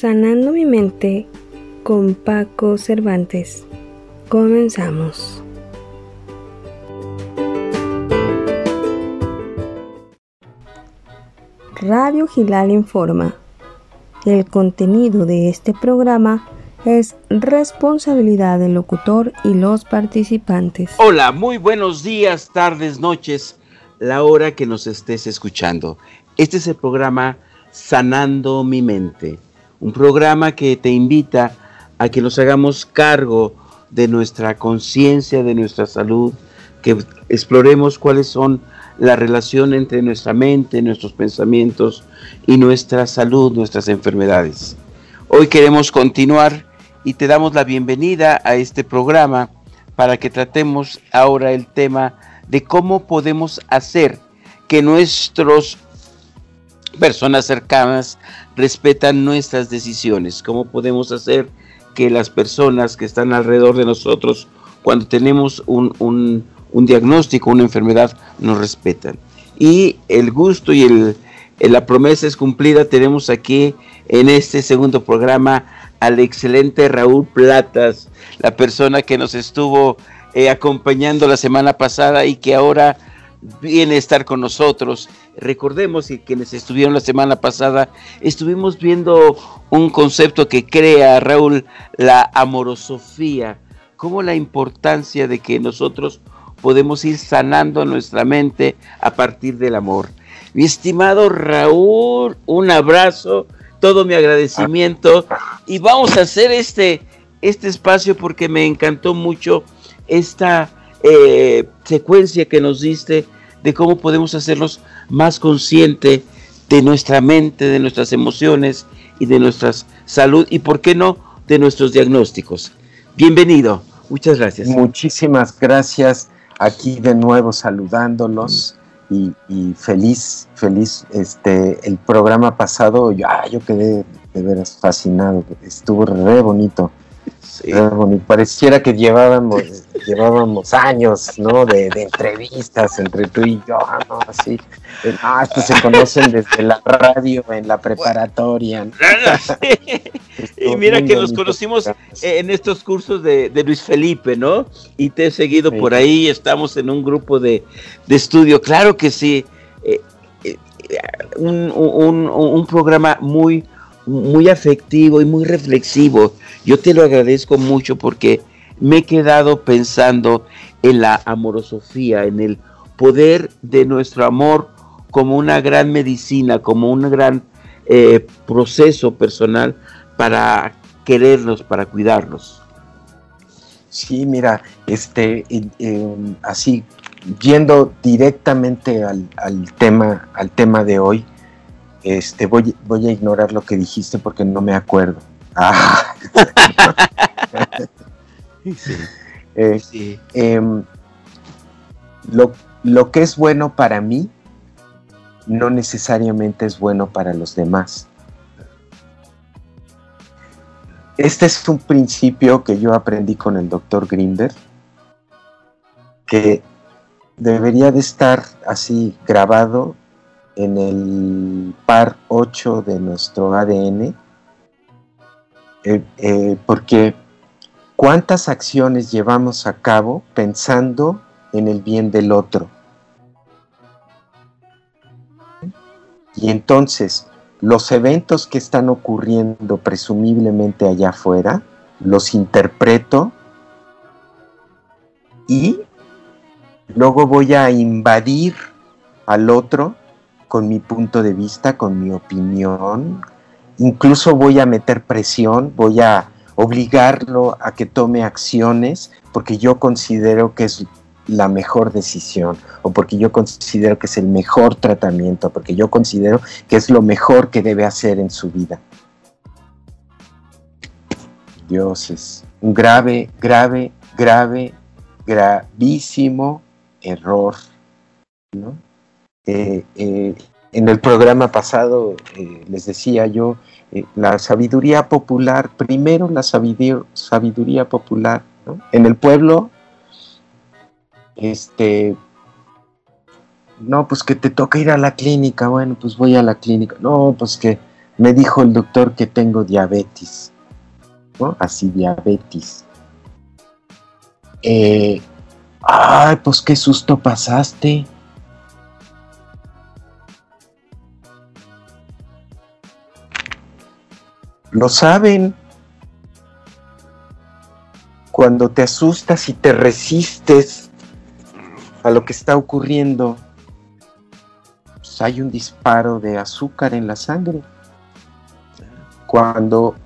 Sanando mi mente con Paco Cervantes. Comenzamos. Radio Gilal informa. El contenido de este programa es responsabilidad del locutor y los participantes. Hola, muy buenos días, tardes, noches, la hora que nos estés escuchando. Este es el programa Sanando mi mente, un programa que te invita a que nos hagamos cargo de nuestra conciencia, de nuestra salud, que exploremos cuáles son la relación entre nuestra mente, nuestros pensamientos y nuestra salud, nuestras enfermedades. Hoy queremos continuar y te damos la bienvenida a este programa para que tratemos ahora el tema de cómo podemos hacer que nuestras personas cercanas respetan nuestras decisiones, cómo podemos hacer que las personas que están alrededor de nosotros, cuando tenemos un, un, diagnóstico, una enfermedad, nos respetan. Y el gusto y el, la promesa es cumplida. Tenemos aquí en este segundo programa al excelente Raúl Platas, la persona que nos estuvo eh, acompañando la semana pasada y que ahora viene a estar con nosotros. Recordemos que quienes estuvieron la semana pasada, estuvimos viendo un concepto que crea Raúl, la amorosofía, como la importancia de que nosotros podemos ir sanando nuestra mente a partir del amor. Mi estimado Raúl, un abrazo todo mi agradecimiento y vamos a hacer este, este espacio porque me encantó mucho esta eh, secuencia que nos diste de cómo podemos hacerlos más conscientes de nuestra mente, de nuestras emociones y de nuestra salud y, por qué no, de nuestros diagnósticos. Bienvenido, muchas gracias. Muchísimas gracias, aquí de nuevo saludándolos y, y, feliz, Este, el programa pasado, yo, ah, yo quedé de veras fascinado, estuvo re bonito. Pareciera que llevábamos, llevábamos años, ¿no? De, entrevistas entre tú y yo, ¿no? Así. Ah, estos se conocen desde la radio, en la preparatoria. y mira que nos conocimos en estos cursos de, Luis Felipe, ¿no? Y te he seguido por ahí, estamos en un grupo de, estudio, claro que sí. Eh, eh, un, un programa muy muy afectivo y muy reflexivo. Yo te lo agradezco mucho porque me he quedado pensando en la amorosofía, en el poder de nuestro amor como una gran medicina, como un gran eh, proceso personal para querernos, para cuidarnos. Sí, mira, este, así yendo directamente al, al, tema, al tema de hoy, este, voy, voy a ignorar lo que dijiste porque no me acuerdo. Ah. Eh, em, lo, lo que es bueno para mí no necesariamente es bueno para los demás. Este es un principio que yo aprendí con el doctor Grinder, que debería de estar así grabado en el par 8 de nuestro ADN, eh, eh, porque cuántas acciones llevamos a cabo pensando en el bien del otro. Y entonces, los eventos que están ocurriendo presumiblemente allá afuera, los interpreto y luego voy a invadir al otro con mi punto de vista, con mi opinión. Incluso voy a meter presión, voy a obligarlo a que tome acciones porque yo considero que es la mejor decisión o porque yo considero que es el mejor tratamiento, porque yo considero que es lo mejor que debe hacer en su vida. Dios es un grave, grave, grave, gravísimo error, ¿no? Eh, eh, en el programa pasado eh, les decía yo, la sabiduría popular, primero la sabiduría, popular, En el pueblo, este, no, pues que te toca ir a la clínica, bueno, pues voy a la clínica, no, pues que me dijo el doctor que tengo diabetes, ¿no? Así diabetes. Ay, pues qué susto pasaste. Lo saben. Cuando te asustas y te resistes a lo que está ocurriendo, pues hay un disparo de azúcar en la sangre. Cuando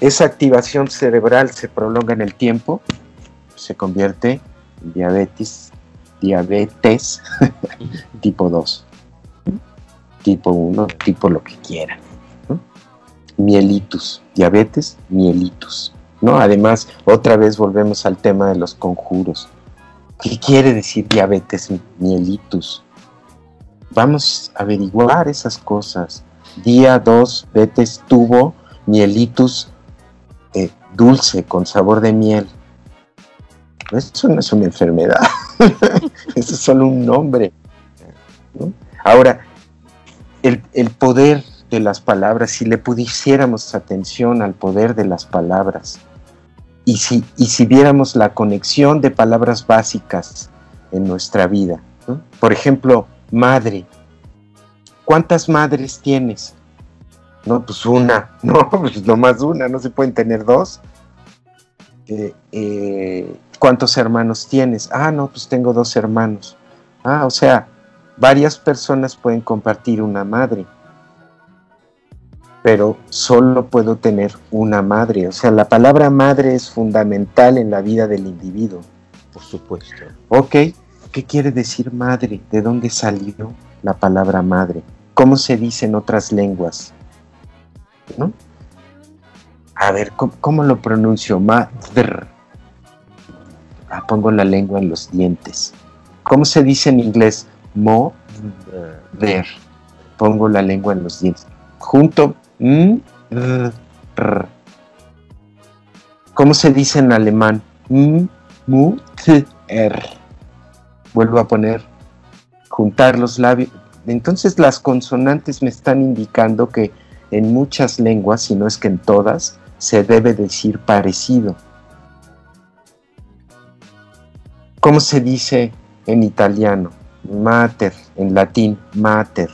esa activación cerebral se prolonga en el tiempo, se convierte en diabetes, diabetes tipo 2, tipo 1, tipo lo que quieran mielitus, diabetes, mielitus. ¿no? Además, otra vez volvemos al tema de los conjuros. ¿Qué quiere decir diabetes mielitus? Vamos a averiguar esas cosas. Día 2, betes tuvo mielitus eh, dulce con sabor de miel. Eso no es una enfermedad, eso es solo un nombre. Ahora, el, el poder de las palabras, si le pudiéramos atención al poder de las palabras y si, y si viéramos la conexión de palabras básicas en nuestra vida. Por ejemplo, madre. ¿Cuántas madres tienes? No, pues una. No, pues nomás una, no se pueden tener dos. Eh, eh, ¿Cuántos hermanos tienes? Ah, no, pues tengo dos hermanos. Ah, o sea, varias personas pueden compartir una madre pero solo puedo tener una madre. O sea, la palabra madre es fundamental en la vida del individuo. Por supuesto. Ok, ¿qué quiere decir madre? ¿De dónde salió la palabra madre? ¿Cómo se dice en otras lenguas? ¿No? A ver, ¿cómo, lo pronuncio? Madre. Ah, pongo la lengua en los dientes. ¿Cómo se dice en inglés? Mo, ver. Pongo la lengua en los dientes. Junto ¿Cómo se dice en alemán? Vuelvo a poner, juntar los labios. Entonces las consonantes me están indicando que en muchas lenguas, si no es que en todas, se debe decir parecido. ¿Cómo se dice en italiano? Mater, en latín, mater.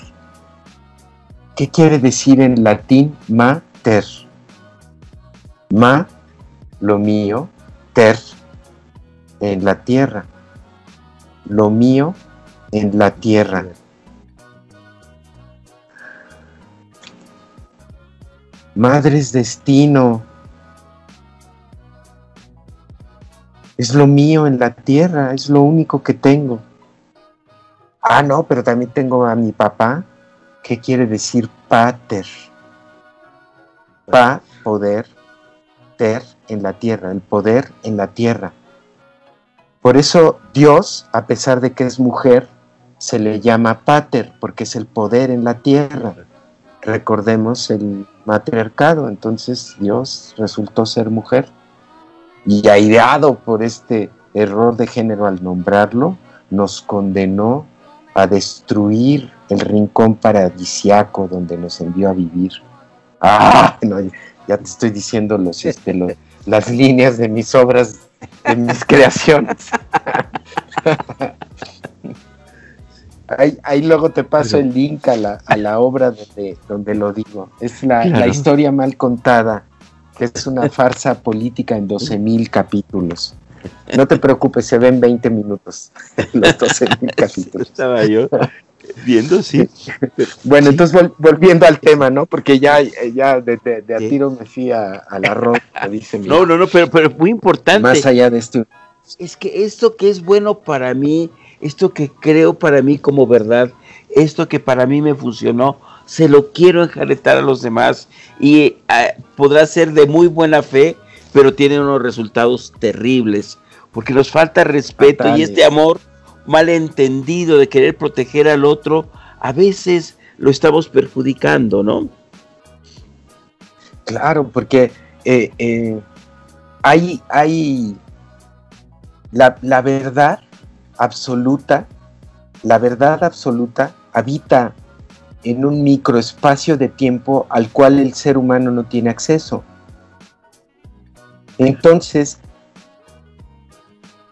¿Qué quiere decir en latín mater? Ma, lo mío, ter, en la tierra. Lo mío en la tierra. Madres destino. Es lo mío en la tierra, es lo único que tengo. Ah, no, pero también tengo a mi papá, ¿Qué quiere decir pater? Pa, poder, ter en la tierra, el poder en la tierra. Por eso Dios, a pesar de que es mujer, se le llama pater, porque es el poder en la tierra. Recordemos el matriarcado, entonces Dios resultó ser mujer. Y aireado por este error de género al nombrarlo, nos condenó a destruir el rincón paradisiaco donde nos envió a vivir. Ah, ya te estoy diciendo los, este, las líneas de mis obras, de mis creaciones. ahí, luego te paso el link a la, a la obra donde, donde lo digo. Es la, la historia mal contada, que es una farsa política en 12 mil capítulos. No te preocupes, se ven 20 minutos los 12 mil capítulos. Estaba yo viendo, sí. Bueno, entonces volviendo al tema, ¿no? Porque ya, ya de, a tiro me fui a, la ropa, dice mi No, no, no, pero, pero muy importante. Más allá de esto. Es que esto que es bueno para mí, esto que creo para mí como verdad, esto que para mí me funcionó, se lo quiero enjaretar a los demás y eh, podrá ser de muy buena fe, pero tiene unos resultados terribles, porque nos falta respeto y este amor malentendido de querer proteger al otro, a veces lo estamos perjudicando, ¿no? Claro, porque eh, eh, hay, hay la, la, verdad absoluta, la verdad absoluta habita en un microespacio de tiempo al cual el ser humano no tiene acceso. Entonces,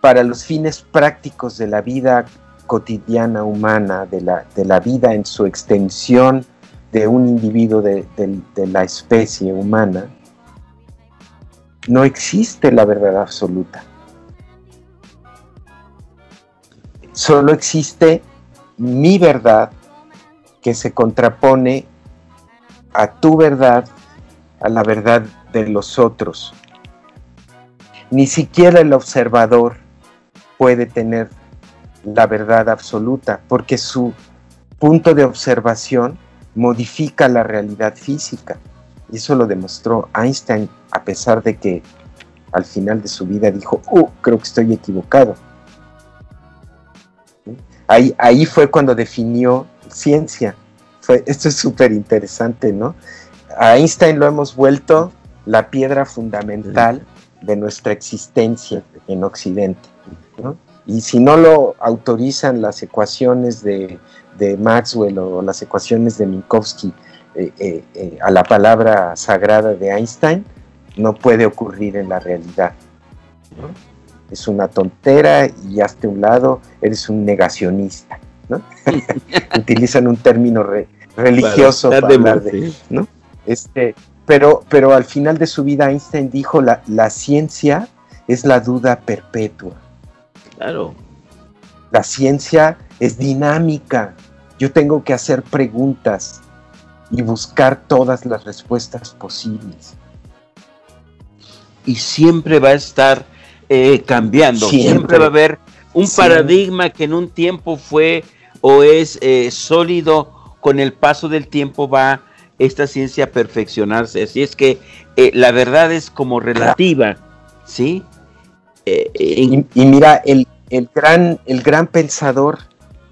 para los fines prácticos de la vida cotidiana humana, de la, de la vida en su extensión de un individuo de, de la especie humana, no existe la verdad absoluta. Solo existe mi verdad que se contrapone a tu verdad, a la verdad de los otros. Ni siquiera el observador puede tener la verdad absoluta, porque su punto de observación modifica la realidad física. Y eso lo demostró Einstein, a pesar de que al final de su vida dijo, oh, creo que estoy equivocado. Ahí, ahí fue cuando definió ciencia. Fue, esto es súper interesante, ¿no? A Einstein lo hemos vuelto la piedra fundamental de nuestra existencia en Occidente. Y si no lo autorizan las ecuaciones de, Maxwell o las ecuaciones de Minkowski eh, eh, eh, a la palabra sagrada de Einstein, no puede ocurrir en la realidad. Es una tontera y hazte un lado, eres un negacionista. Utilizan un término religioso para, hablar de, ¿no? Este, pero, pero al final de su vida Einstein dijo la, la ciencia es la duda perpetua. Claro. La ciencia es dinámica. Yo tengo que hacer preguntas y buscar todas las respuestas posibles. Y siempre va a estar eh, cambiando. Siempre. va a haber un paradigma que en un tiempo fue o es eh, sólido, con el paso del tiempo va esta ciencia perfeccionarse. Así es que eh, la verdad es como relativa, ¿sí? y, mira, el, gran, el gran pensador,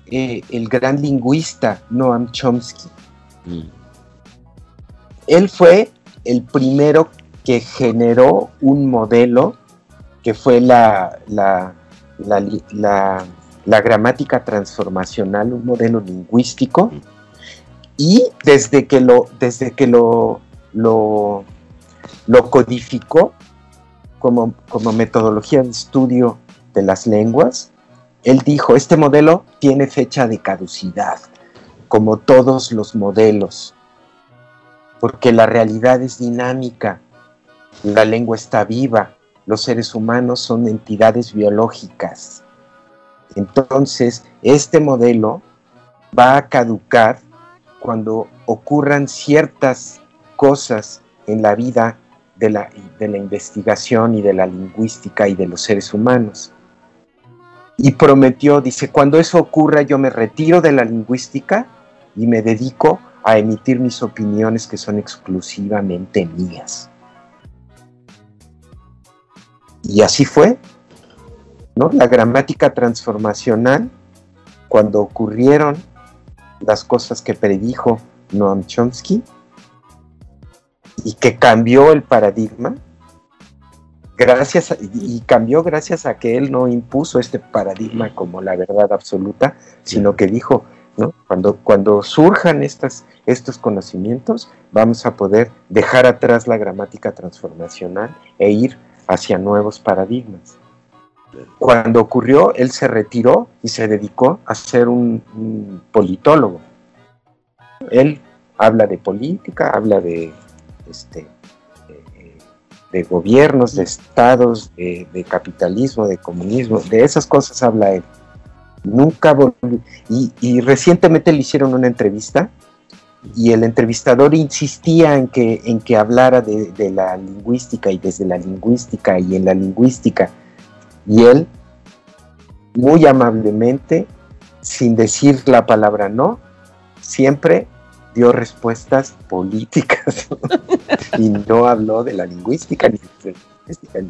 el gran lingüista, Noam Chomsky, mm. él fue el primero que generó un modelo que fue la, la, la, gramática transformacional, un modelo lingüístico, y desde que lo, desde que lo, lo, codificó como, como metodología de estudio de las lenguas, él dijo, este modelo tiene fecha de caducidad, como todos los modelos, porque la realidad es dinámica, la lengua está viva, los seres humanos son entidades biológicas. Entonces, este modelo va a caducar cuando ocurran ciertas cosas en la vida de la, de la, investigación y de la lingüística y de los seres humanos. Y prometió, dice, cuando eso ocurra yo me retiro de la lingüística y me dedico a emitir mis opiniones que son exclusivamente mías. Y así fue, ¿no? La gramática transformacional, cuando ocurrieron las cosas que predijo Noam Chomsky y que cambió el paradigma, gracias y cambió gracias a que él no impuso este paradigma como la verdad absoluta, sino que dijo, ¿no? Cuando, cuando surjan estas, estos conocimientos, vamos a poder dejar atrás la gramática transformacional e ir hacia nuevos paradigmas. Cuando ocurrió, él se retiró y se dedicó a ser un, politólogo. Él habla de política, habla de, este, de, gobiernos, de estados, de, capitalismo, de comunismo, de esas cosas habla él. Nunca volvió. Y recientemente le hicieron una entrevista y el entrevistador insistía en que, en que hablara de, la lingüística y desde la lingüística y en la lingüística. Y él, muy amablemente, sin decir la palabra no, siempre dio respuestas políticas y no habló de la lingüística ni de la lingüística.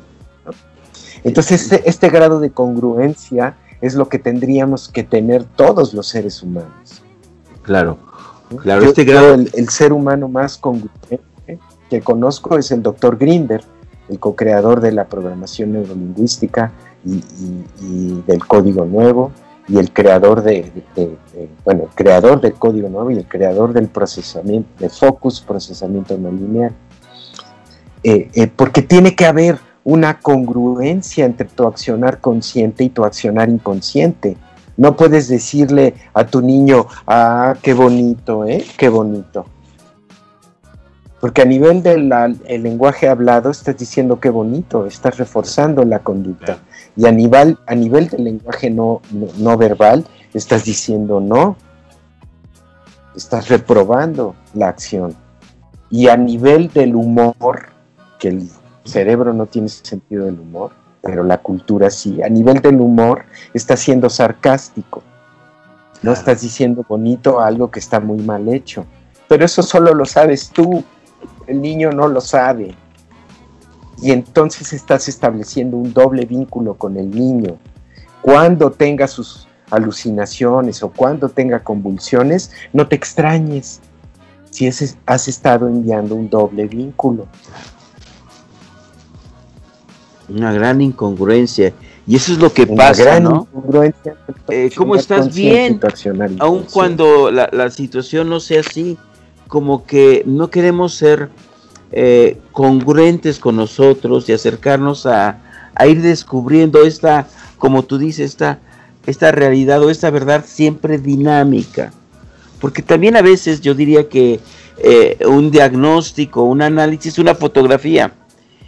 Entonces, este, este grado de congruencia es lo que tendríamos que tener todos los seres humanos. Claro. Claro, este grado... el, ser humano más congruente que conozco es el doctor Grinder, el co-creador de la programación neurolingüística y, del código nuevo, y el creador de, bueno, el creador del código nuevo y el creador del procesamiento, de focus, procesamiento no lineal. Eh, eh, porque tiene que haber una congruencia entre tu accionar consciente y tu accionar inconsciente. No puedes decirle a tu niño, ah, qué bonito, ¿eh? Qué bonito. Porque a nivel del lenguaje hablado estás diciendo qué bonito, estás reforzando la conducta. Y a nivel, a nivel del lenguaje no, no, verbal estás diciendo no, estás reprobando la acción. Y a nivel del humor, que el cerebro no tiene sentido del humor, pero la cultura sí, a nivel del humor estás siendo sarcástico. No estás diciendo bonito algo que está muy mal hecho. Pero eso solo lo sabes tú el niño no lo sabe. Y entonces estás estableciendo un doble vínculo con el niño. Cuando tenga sus alucinaciones o cuando tenga convulsiones, no te extrañes si has estado enviando un doble vínculo. Una gran incongruencia. Y eso es lo que pasa, ¿no? Eh, ¿Cómo estás bien? Aun cuando la, la situación no sea así, como que no queremos ser eh, congruentes con nosotros y acercarnos a, ir descubriendo esta, como tú dices, esta, esta realidad o esta verdad siempre dinámica. Porque también a veces yo diría que eh, un diagnóstico, un análisis, una fotografía.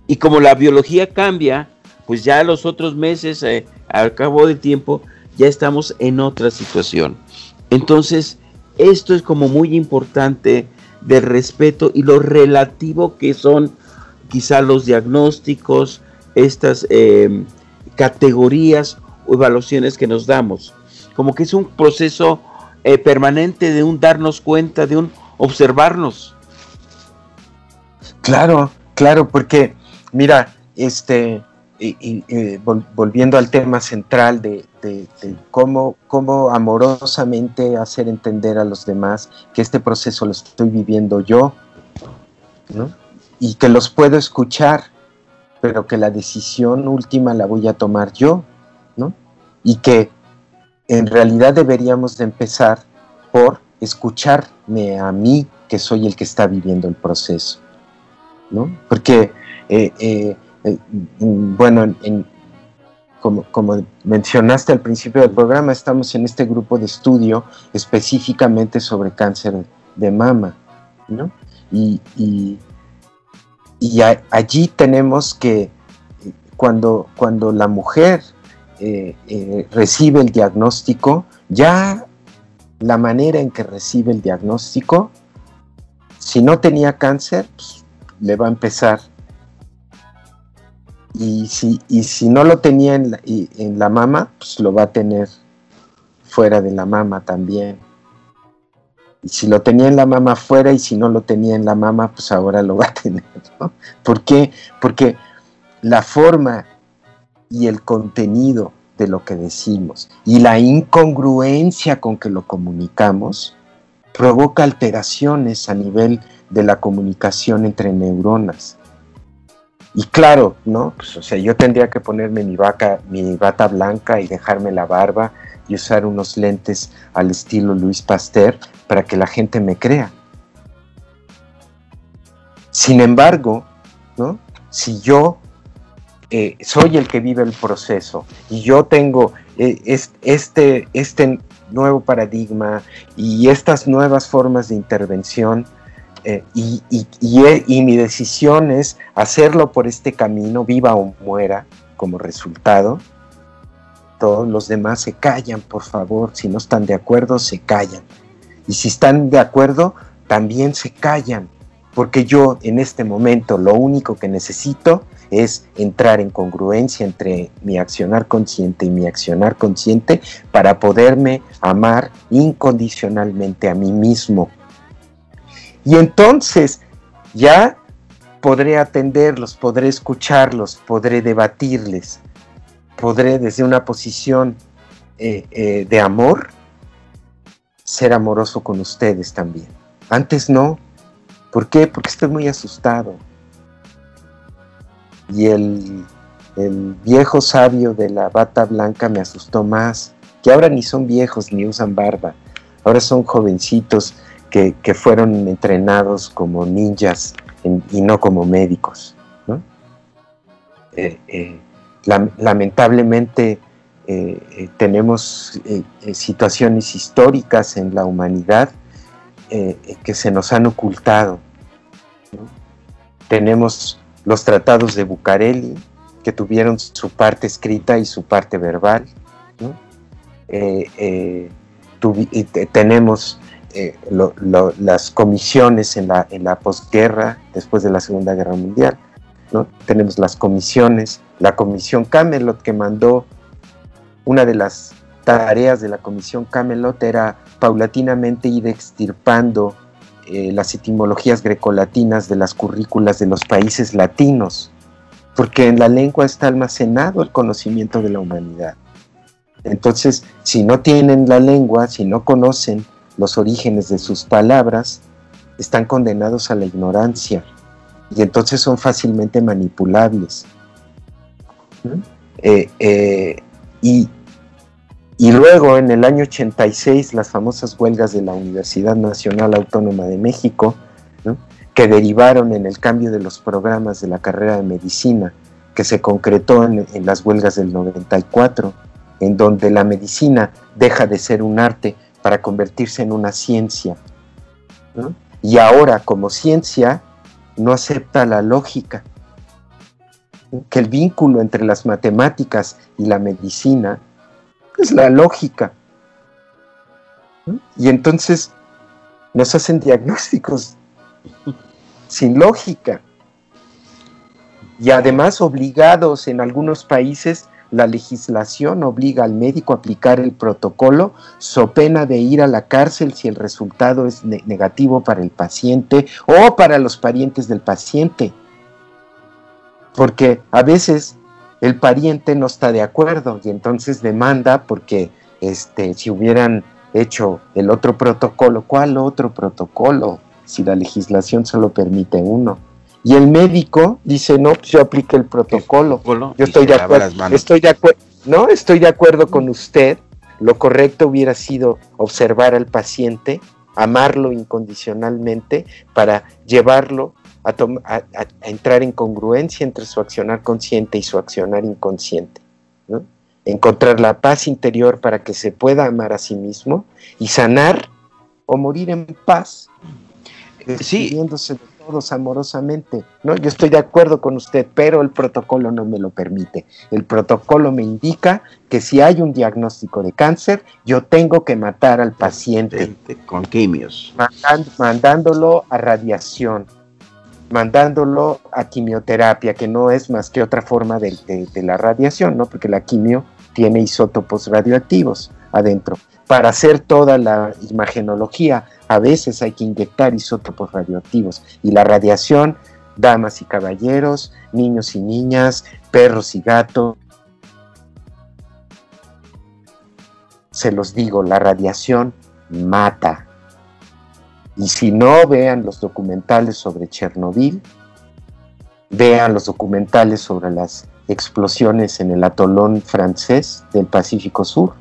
Y como la biología cambia, pues ya los otros meses, eh, al cabo del tiempo, ya estamos en otra situación. Entonces, esto es como muy importante de respeto y lo relativo que son quizá los diagnósticos, estas em, categorías o evaluaciones que nos damos. Como que es un proceso eh, permanente de un darnos cuenta, de un observarnos. Claro, claro, porque mira, este, y, volviendo al tema central de, cómo, cómo, amorosamente hacer entender a los demás que este proceso lo estoy viviendo yo, y que los puedo escuchar, pero que la decisión última la voy a tomar yo, ¿no? y que en realidad deberíamos de empezar por escucharme a mí, que soy el que está viviendo el proceso, ¿no? porque eh, eh, eh, bueno, como, mencionaste al principio del programa, estamos en este grupo de estudio específicamente sobre cáncer de mama, ¿no? Y, allí tenemos que cuando, cuando la mujer eh, eh, recibe el diagnóstico, ya la manera en que recibe el diagnóstico, si no tenía cáncer, pues, le va a empezar y si, y si no lo tenía en la, en la mama, pues lo va a tener fuera de la mama también. Y si lo tenía en la mama fuera y si no lo tenía en la mama, pues ahora lo va a tener. ¿Por qué? Porque la forma y el contenido de lo que decimos y la incongruencia con que lo comunicamos provoca alteraciones a nivel de la comunicación entre neuronas. Y claro, ¿no? Pues, o sea, yo tendría que ponerme mi, vaca, mi bata blanca y dejarme la barba y usar unos lentes al estilo Luis Pasteur para que la gente me crea. Sin embargo, ¿no? Si yo eh, soy el que vive el proceso y yo tengo eh, este, este nuevo paradigma y estas nuevas formas de intervención, eh, y, y, mi decisión es hacerlo por este camino, viva o muera, como resultado. Todos los demás se callan, por favor. Si no están de acuerdo, se callan. Y si están de acuerdo, también se callan. Porque yo en este momento lo único que necesito es entrar en congruencia entre mi accionar consciente y mi accionar consciente para poderme amar incondicionalmente a mí mismo y entonces ya podré atenderlos, podré escucharlos, podré debatirles, podré desde una posición eh, eh, de amor ser amoroso con ustedes también. Antes no. ¿Por qué? Porque estoy muy asustado. Y el, el viejo sabio de la bata blanca me asustó más que ahora ni son viejos ni usan barba, ahora son jovencitos que, fueron entrenados como ninjas y no como médicos. Eh, eh, lamentablemente eh, tenemos situaciones históricas en la humanidad que se nos han ocultado. Tenemos los tratados de Bucareli, que tuvieron su parte escrita y su parte verbal. tenemos las comisiones en la, en la posguerra, después de la Segunda Guerra Mundial. Tenemos las comisiones, la comisión Camelot que mandó una de las tareas de la comisión Camelot era paulatinamente ir extirpando eh, las etimologías grecolatinas de las currículas de los países latinos, porque en la lengua está almacenado el conocimiento de la humanidad. Entonces, si no tienen la lengua, si no conocen los orígenes de sus palabras, están condenados a la ignorancia y entonces son fácilmente manipulables. Eh, eh, y, luego en el año 86 las famosas huelgas de la Universidad Nacional Autónoma de México, que derivaron en el cambio de los programas de la carrera de medicina, que se concretó en, en las huelgas del 94, en donde la medicina deja de ser un arte para convertirse en una ciencia. Y ahora como ciencia no acepta la lógica, que el vínculo entre las matemáticas y la medicina es la lógica. Y entonces nos hacen diagnósticos sin lógica. Y además obligados en algunos países, la legislación obliga al médico a aplicar el protocolo so pena de ir a la cárcel si el resultado es negativo para el paciente o para los parientes del paciente porque a veces el pariente no está de acuerdo y entonces demanda porque este, si hubieran hecho el otro protocolo, ¿cuál otro protocolo? Si la legislación solo permite uno. Y el médico dice, no, pues yo aplique el protocolo. Yo estoy de acuerdo. Estoy de acuerdo. No, estoy de acuerdo con usted. Lo correcto hubiera sido observar al paciente, amarlo incondicionalmente para llevarlo a, entrar en congruencia entre su accionar consciente y su accionar inconsciente. Encontrar la paz interior para que se pueda amar a sí mismo y sanar o morir en paz, de todos amorosamente. ¿no? Yo estoy de acuerdo con usted, pero el protocolo no me lo permite. El protocolo me indica que si hay un diagnóstico de cáncer, yo tengo que matar al paciente. Con quimios. mandándolo a radiación mandándolo a quimioterapia, que no es más que otra forma de, la radiación, ¿no? Porque la quimio tiene isótopos radioactivos adentro. Para hacer toda la imagenología, a veces hay que inyectar isótopos radioactivos. Y la radiación, damas y caballeros, niños y niñas, perros y gatos, se los digo, la radiación mata, y si no, vean los documentales sobre Chernobyl, vean los documentales sobre las explosiones en el atolón francés del Pacífico Sur,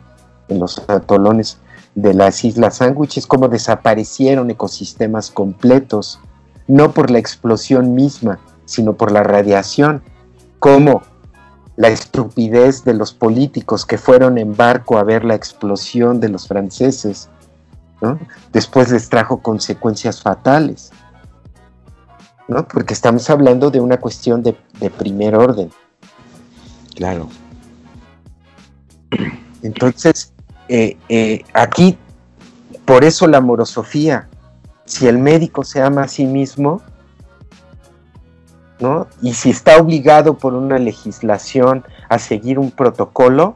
en los atolones de las Islas Sándwiches, cómo desaparecieron ecosistemas completos, no por la explosión misma, sino por la radiación, como la estupidez de los políticos que fueron en barco a ver la explosión de los franceses Después les trajo consecuencias fatales, ¿no? Porque estamos hablando de una cuestión de, primer orden. Claro. Entonces, eh, eh, aquí, por eso la morosofía, si el médico se ama a sí mismo, ¿no? Y si está obligado por una legislación a seguir un protocolo,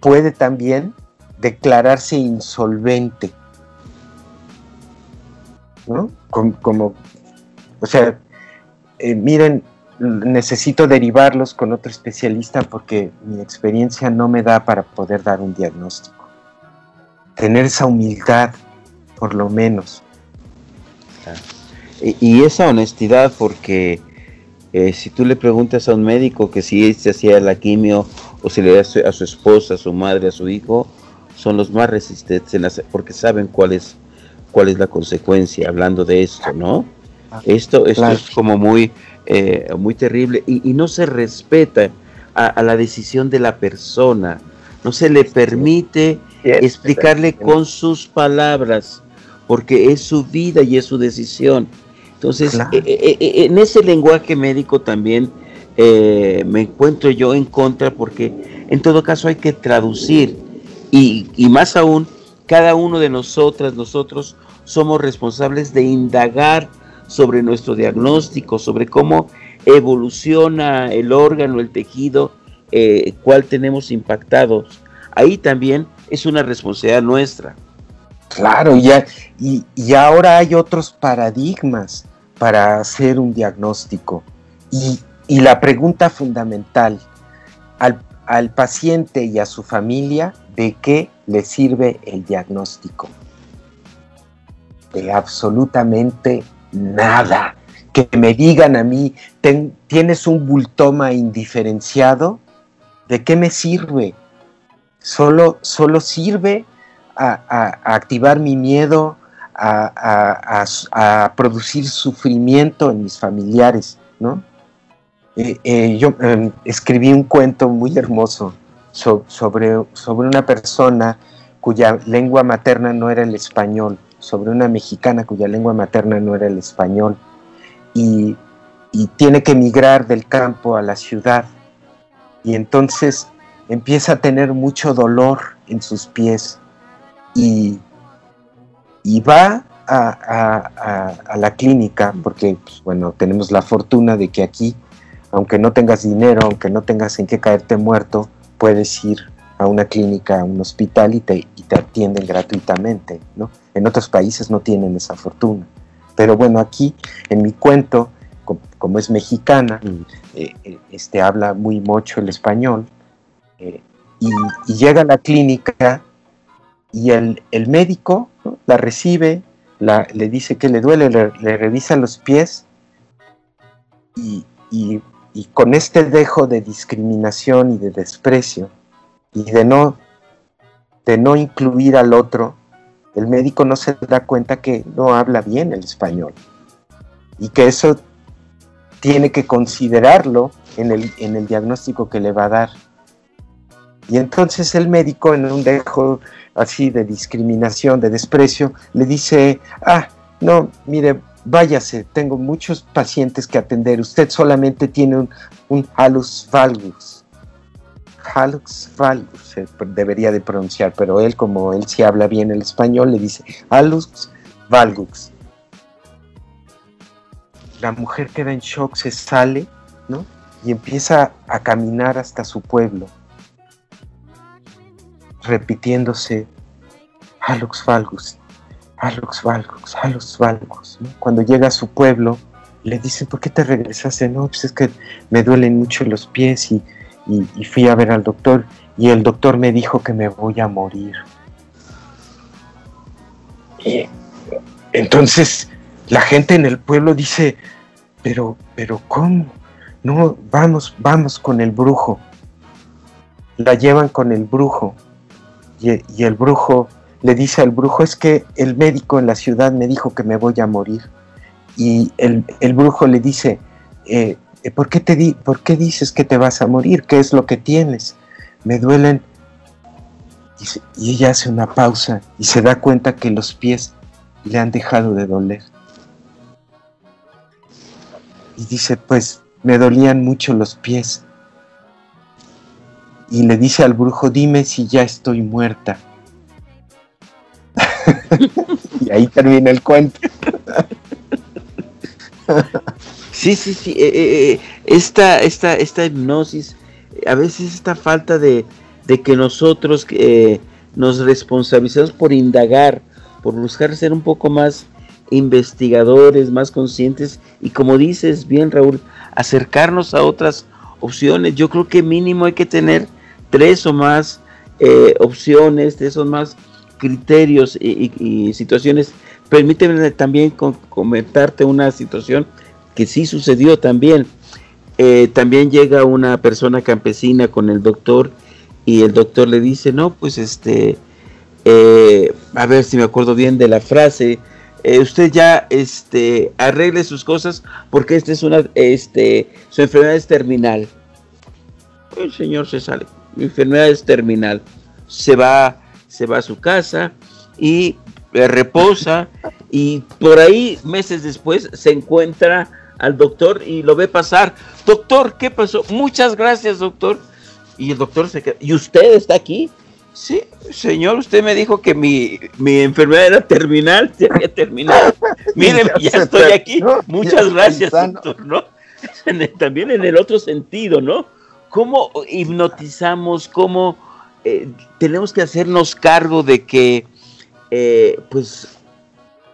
puede también declararse insolvente. ¿No? Como, o sea, eh, miren, necesito derivarlos con otro especialista porque mi experiencia no me da para poder dar un diagnóstico. Tener esa humildad, por lo menos. Y, esa honestidad porque eh, si tú le preguntas a un médico que si se hacía la quimio o si le da a su esposa, a su madre, a su hijo, son los más resistentes porque saben cuál es, cuál es la consecuencia, hablando de esto, ¿no? Esto, esto es como muy, eh, muy terrible y, no se respeta a, la decisión de la persona, no se le permite explicarle con sus palabras, porque es su vida y es su decisión. Entonces, eh, eh, en ese lenguaje médico también me encuentro yo en contra, porque en todo caso hay que traducir y, y más aún, cada uno de nosotras, nosotros, somos responsables de indagar sobre nuestro diagnóstico, sobre cómo evoluciona el órgano, el tejido, eh, cuál tenemos impactados. Ahí también es una responsabilidad nuestra. Claro, ya, y, y ahora hay otros paradigmas para hacer un diagnóstico. Y, y la pregunta fundamental, al, al paciente y a su familia, ¿de qué le sirve el diagnóstico? De absolutamente nada. Que me digan a mí, tienes un bultoma indiferenciado, ¿de qué me sirve? Solo, solo sirve a, activar mi miedo, a, producir sufrimiento en mis familiares, ¿no? Eh, eh, yo em, escribí un cuento muy hermoso sobre, sobre una persona cuya lengua materna no era el español sobre una mexicana cuya lengua materna no era el español y, tiene que emigrar del campo a la ciudad y entonces empieza a tener mucho dolor en sus pies y, va a, la clínica porque pues, bueno tenemos la fortuna de que aquí aunque no tengas dinero aunque no tengas en qué caerte muerto puedes ir a una clínica, a un hospital y te, te atienden gratuitamente, ¿no? En otros países no tienen esa fortuna. Pero bueno, aquí en mi cuento, como, es mexicana, mm. eh, eh, este, habla muy mucho el español, eh, y, llega a la clínica y el, médico la recibe, la, le dice que le duele, le, revisa los pies y, y, con este dejo de discriminación y de desprecio, y de no, de no incluir al otro, el médico no se da cuenta que no habla bien el español y que eso tiene que considerarlo en el, en el diagnóstico que le va a dar. Y entonces el médico, en un dejo así de discriminación, de desprecio, le dice, ah, no, mire, váyase, tengo muchos pacientes que atender, usted solamente tiene un, un halus valgus Halux valgus, se debería de pronunciar, pero él, como él sí habla bien el español, le dice Halux valgus. La mujer queda en shock, se sale, ¿no? Y empieza a caminar hasta su pueblo, repitiéndose Halux valgus, Halux valgus, Halux valgus. Cuando llega a su pueblo, le dice, ¿por qué te regresaste? No, pues es que me duelen mucho los pies y y, fui a ver al doctor y el doctor me dijo que me voy a morir. Y entonces la gente en el pueblo dice, pero, pero ¿cómo? No, vamos, vamos con el brujo. La llevan con el brujo y, el brujo le dice al brujo, es que el médico en la ciudad me dijo que me voy a morir. Y el, el brujo le dice, eh, ¿por qué, te di ¿por qué dices que te vas a morir? ¿Qué es lo que tienes? Me duelen. Y, ella hace una pausa y se da cuenta que los pies le han dejado de doler. Y dice, pues me dolían mucho los pies. Y le dice al brujo, dime si ya estoy muerta. y ahí termina el cuento. Sí, sí, sí. Eh, eh, eh, esta, esta, esta hipnosis, a veces esta falta de, que nosotros nos responsabilizamos por indagar, por buscar ser un poco más investigadores, más conscientes y como dices bien Raúl, acercarnos a otras opciones. Yo creo que mínimo hay que tener tres o más opciones, tres o más criterios y, situaciones. Permíteme también comentarte una situación que sí sucedió también. eh, también llega una persona campesina con el doctor y el doctor le dice, no, pues este, eh, a ver si me acuerdo bien de la frase, eh, usted ya este, arregle sus cosas porque esta es una, este, su enfermedad es terminal. El señor se sale, mi enfermedad es terminal, se va, se va a su casa y reposa y por ahí meses después se encuentra al doctor y lo ve pasar. Doctor, ¿qué pasó? Muchas gracias, doctor. Y el doctor se queda, ¿y usted está aquí? Sí, señor, usted me dijo que mi, enfermedad era terminal, se había terminado. Mire, ya, estoy aquí. Muchas gracias, doctor, ¿no? También en el otro sentido, ¿no? ¿Cómo hipnotizamos? ¿Cómo eh, tenemos que hacernos cargo de que, eh, pues,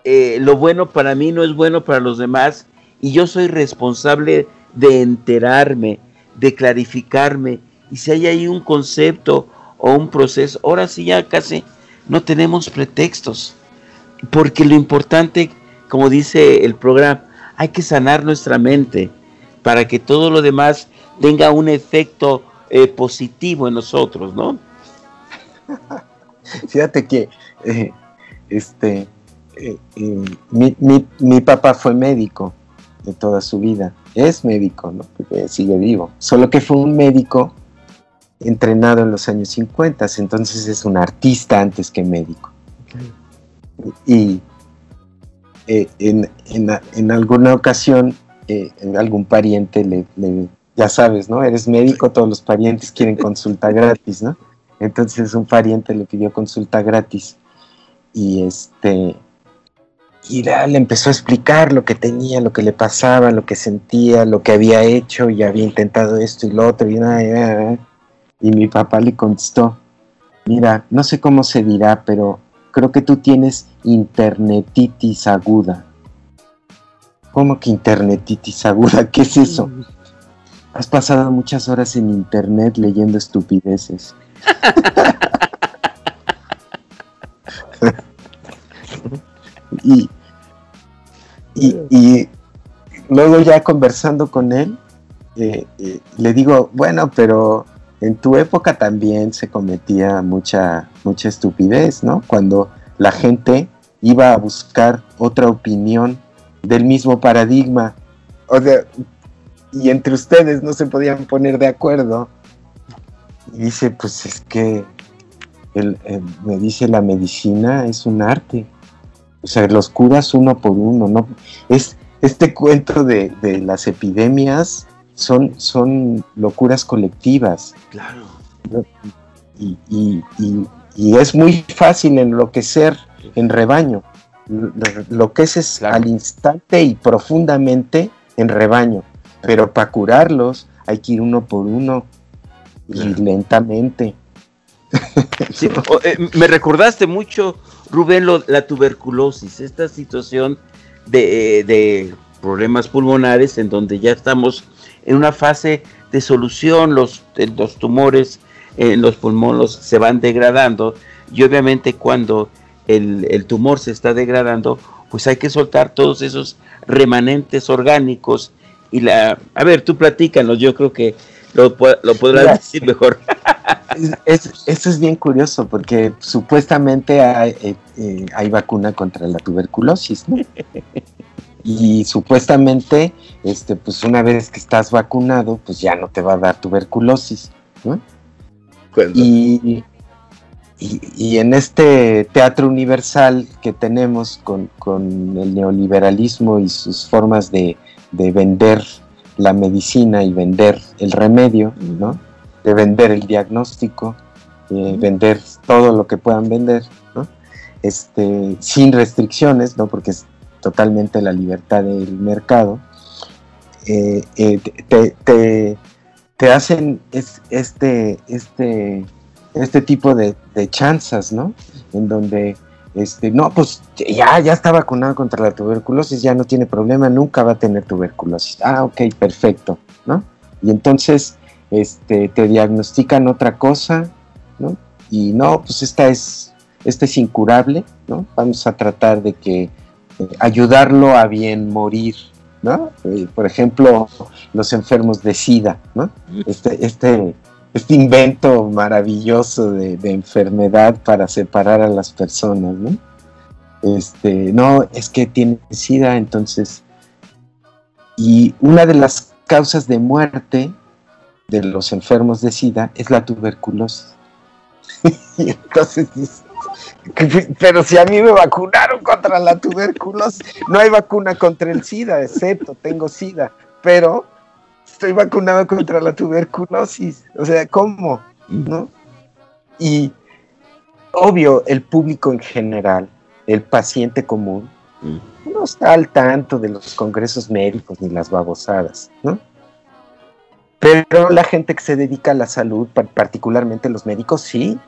eh, lo bueno para mí no es bueno para los demás y yo soy responsable de enterarme, de clarificarme. Y si hay ahí un concepto o un proceso, ahora sí ya casi no tenemos pretextos. Porque lo importante, como dice el programa, hay que sanar nuestra mente para que todo lo demás tenga un efecto eh, positivo en nosotros, ¿no? Fíjate que eh, este, eh, mi, mi papá fue médico de toda su vida. Es médico, ¿no? Porque sigue vivo. Solo que fue un médico entrenado en los años 50, entonces es un artista antes que médico. Y eh, en, alguna ocasión, eh, en algún pariente le, ya sabes, ¿no? Eres médico, todos los parientes quieren consulta gratis, ¿no? Entonces un pariente le pidió consulta gratis y este y le empezó a explicar lo que tenía, lo que le pasaba, lo que sentía, lo que había hecho y había intentado esto y lo otro. Y, y mi papá le contestó, mira, no sé cómo se dirá, pero creo que tú tienes internetitis aguda. ¿Cómo que internetitis aguda? ¿Qué es eso? Has pasado muchas horas en internet leyendo estupideces. y, y, luego ya conversando con él, eh, eh, le digo, bueno, pero en tu época también se cometía mucha, mucha estupidez, ¿no? Cuando la gente iba a buscar otra opinión del mismo paradigma. O sea, y entre ustedes no se podían poner de acuerdo. Y dice, pues es que me dice la medicina es un arte. O sea, los curas uno por uno, ¿no? Es, este cuento de, las epidemias son, son locuras colectivas. Claro. Y, es muy fácil enloquecer en rebaño. Lo, que es es al instante y profundamente en rebaño. Pero para curarlos hay que ir uno por uno y lentamente. Eh, me recordaste mucho Rubén, la tuberculosis, esta situación de, de, problemas pulmonares en donde ya estamos en una fase de solución, los, los tumores en los pulmones se van degradando y obviamente cuando el, el, tumor se está degradando, pues hay que soltar todos esos remanentes orgánicos y la... A ver, tú platícanos, yo creo que lo, lo podrás decir mejor. es, eso es bien curioso porque supuestamente hay, eh, eh, hay vacuna contra la tuberculosis, ¿no? Y supuestamente, este, pues una vez que estás vacunado, pues ya no te va a dar tuberculosis, ¿no? Y, y, en este teatro universal que tenemos con, con el neoliberalismo y sus formas de, de vender la medicina y vender el remedio, ¿no? de vender el diagnóstico, vender todo lo que puedan vender, ¿no? este, sin restricciones, ¿no? porque es totalmente la libertad del mercado, eh, eh, te, te, hacen este, este, este tipo de, de chanzas, ¿no? En donde, este, no, pues ya, ya está vacunado contra la tuberculosis, ya no tiene problema, nunca va a tener tuberculosis. Ah, ok, perfecto, ¿no? Y entonces este, te diagnostican otra cosa, ¿no? Y no, pues esta es, esta es incurable, ¿no? Vamos a tratar de que eh, ayudarlo a bien morir, ¿no? Eh, por ejemplo, los enfermos de SIDA, ¿no? Este, este, este invento maravilloso de, enfermedad para separar a las personas, ¿no? Este, no, es que tiene SIDA, entonces. Y una de las causas de muerte de los enfermos de SIDA es la tuberculosis. y entonces pero si a mí me vacunaron contra la tuberculosis, no hay vacuna contra el SIDA, excepto tengo SIDA, pero estoy vacunado contra la tuberculosis. O sea, ¿cómo? ¿No? Y obvio, el público en general, el paciente común, no está al tanto de los congresos médicos ni las babosadas, ¿no? Pero la gente que se dedica a la salud, particularmente los médicos, sí,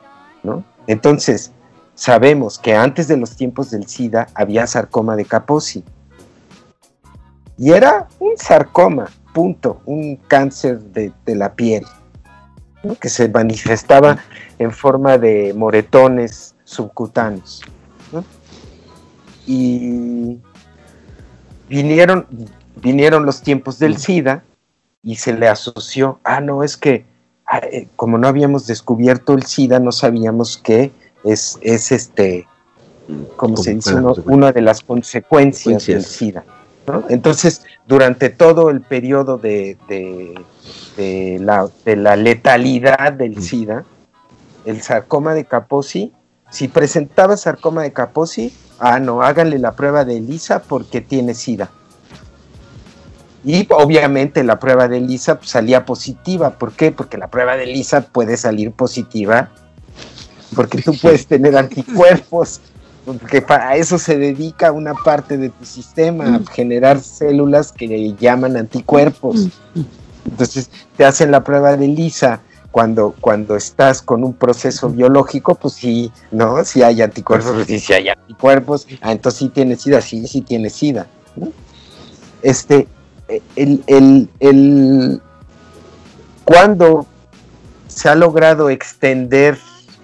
¿no? Entonces, sabemos que antes de los tiempos del SIDA había sarcoma de Kaposi. Y era un sarcoma, punto, un cáncer de, la piel, que se manifestaba en forma de moretones subcutáneos. Y vinieron, vinieron los tiempos del SIDA y se le asoció, ah, no, es que ah, eh, como no habíamos descubierto el SIDA, no sabíamos que es, es este, como se dice, una de las consecuencias del SIDA. Entonces, durante todo el periodo de, de, la, de la, letalidad del. SIDA, el sarcoma de Kaposi, si presentaba sarcoma de Kaposi, ah, no, háganle la prueba de ELISA porque tiene SIDA. Y obviamente la prueba de ELISA pues, salía positiva. ¿Por qué? Porque la prueba de ELISA puede salir positiva porque tú puedes tener anticuerpos, porque para eso se dedica una parte de tu sistema, a generar células que llaman anticuerpos. Entonces te hacen la prueba de lisa cuando, cuando estás con un proceso biológico, pues sí, ¿no? Si hay anticuerpos, pues si hay anticuerpos, ah, entonces sí tienes SIDA, sí, sí tienes SIDA. Este, el, el, el, cuando se ha logrado extender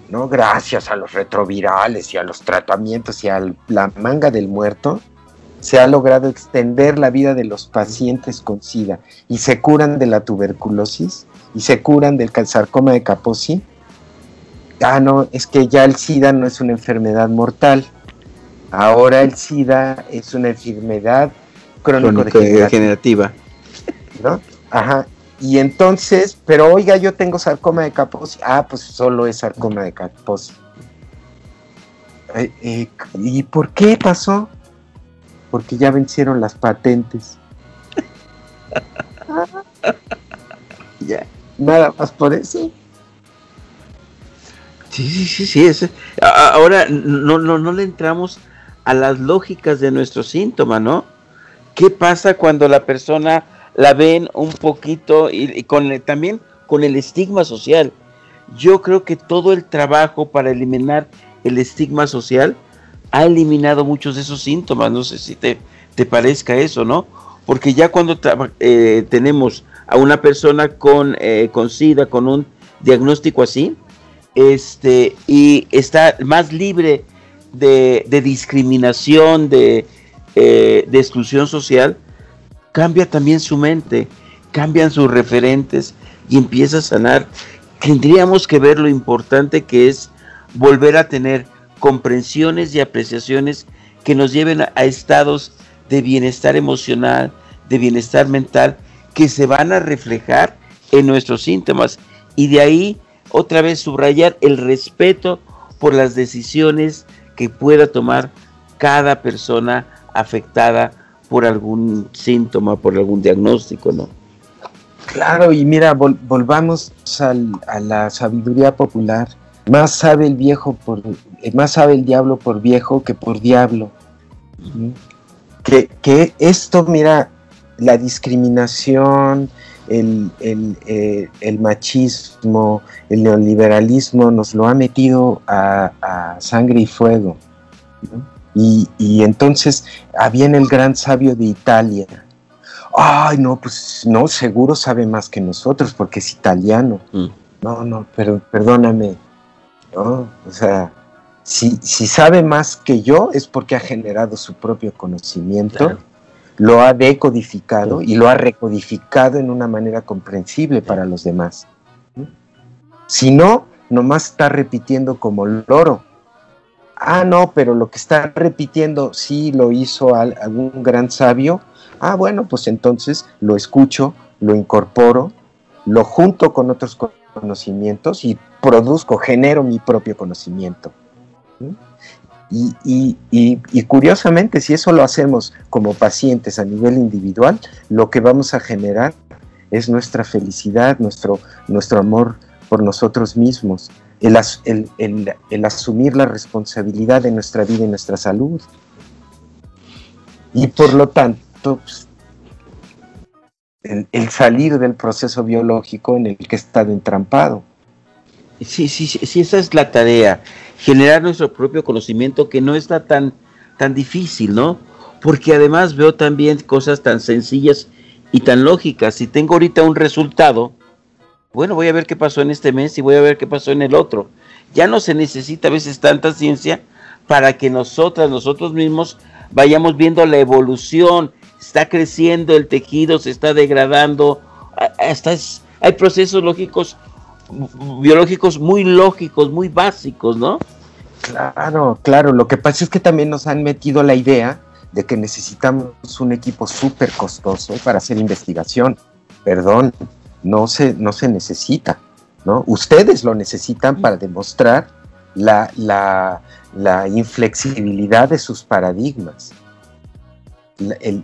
¿no? Gracias a los retrovirales y a los tratamientos y a la manga del muerto, se ha logrado extender la vida de los pacientes con SIDA y se curan de la tuberculosis y se curan del sarcoma de Kaposi. Ah, no, es que ya el SIDA no es una enfermedad mortal. Ahora el SIDA es una enfermedad crónico-degenerativa. ¿No? Ajá. Y entonces, pero oiga, yo tengo sarcoma de Kaposi. Ah, pues solo es sarcoma de Kaposi. Eh, eh, ¿Y por qué pasó? Porque ya vencieron las patentes. ya, nada más por eso. Sí, sí, sí, sí. Ahora no, no, no le entramos a las lógicas de nuestro síntoma, ¿no? ¿Qué pasa cuando la persona la ven un poquito y, con también con el estigma social. Yo creo que todo el trabajo para eliminar el estigma social ha eliminado muchos de esos síntomas. No sé si te, te parezca eso, ¿no? Porque ya cuando eh, tenemos a una persona con, eh, con SIDA, con un diagnóstico así, este, y está más libre de, discriminación, de, eh, de exclusión social, cambia también su mente, cambian sus referentes y empieza a sanar. Tendríamos que ver lo importante que es volver a tener comprensiones y apreciaciones que nos lleven a, estados de bienestar emocional, de bienestar mental, que se van a reflejar en nuestros síntomas. Y de ahí, otra vez, subrayar el respeto por las decisiones que pueda tomar cada persona afectada por algún síntoma, por algún diagnóstico, ¿no? Claro, y mira, volvamos a la sabiduría popular. Más sabe el viejo por, eh, más sabe el diablo por viejo que por diablo. Que, que esto, mira, la discriminación, el, el, eh, el, machismo, el neoliberalismo nos lo ha metido a, a sangre y fuego. ¿no? Y, entonces había en el gran sabio de Italia. Ay, no, pues no, seguro sabe más que nosotros porque es italiano. Mm. No, no, pero perdóname. o sea, si, si, sabe más que yo es porque ha generado su propio conocimiento. lo ha decodificado y lo ha recodificado en una manera comprensible para los demás. Si no, nomás está repitiendo como loro. Ah, no, pero lo que está repitiendo sí lo hizo algún gran sabio. Ah, bueno, pues entonces lo escucho, lo incorporo, lo junto con otros conocimientos y produzco, genero mi propio conocimiento. Y, curiosamente, si eso lo hacemos como pacientes a nivel individual, lo que vamos a generar es nuestra felicidad, nuestro, nuestro amor por nosotros mismos, el, asumir la responsabilidad de nuestra vida y nuestra salud. Y por lo tanto, pues, el, salir del proceso biológico en el que he estado entrampado. Sí, sí, sí, esa es la tarea, generar nuestro propio conocimiento que no está tan, tan difícil, ¿no? Porque además veo también cosas tan sencillas y tan lógicas. Si tengo ahorita un resultado, bueno, voy a ver qué pasó en este mes y voy a ver qué pasó en el otro. Ya no se necesita a veces tanta ciencia para que nosotras, nosotros mismos, vayamos viendo la evolución. Está creciendo el tejido, se está degradando. Hay procesos lógicos biológicos muy lógicos, muy básicos, ¿no? Claro, claro. Lo que pasa es que también nos han metido la idea de que necesitamos un equipo súper costoso para hacer investigación. Perdón, no se, no se necesita, ¿no? Ustedes lo necesitan para demostrar la, la, la inflexibilidad de sus paradigmas.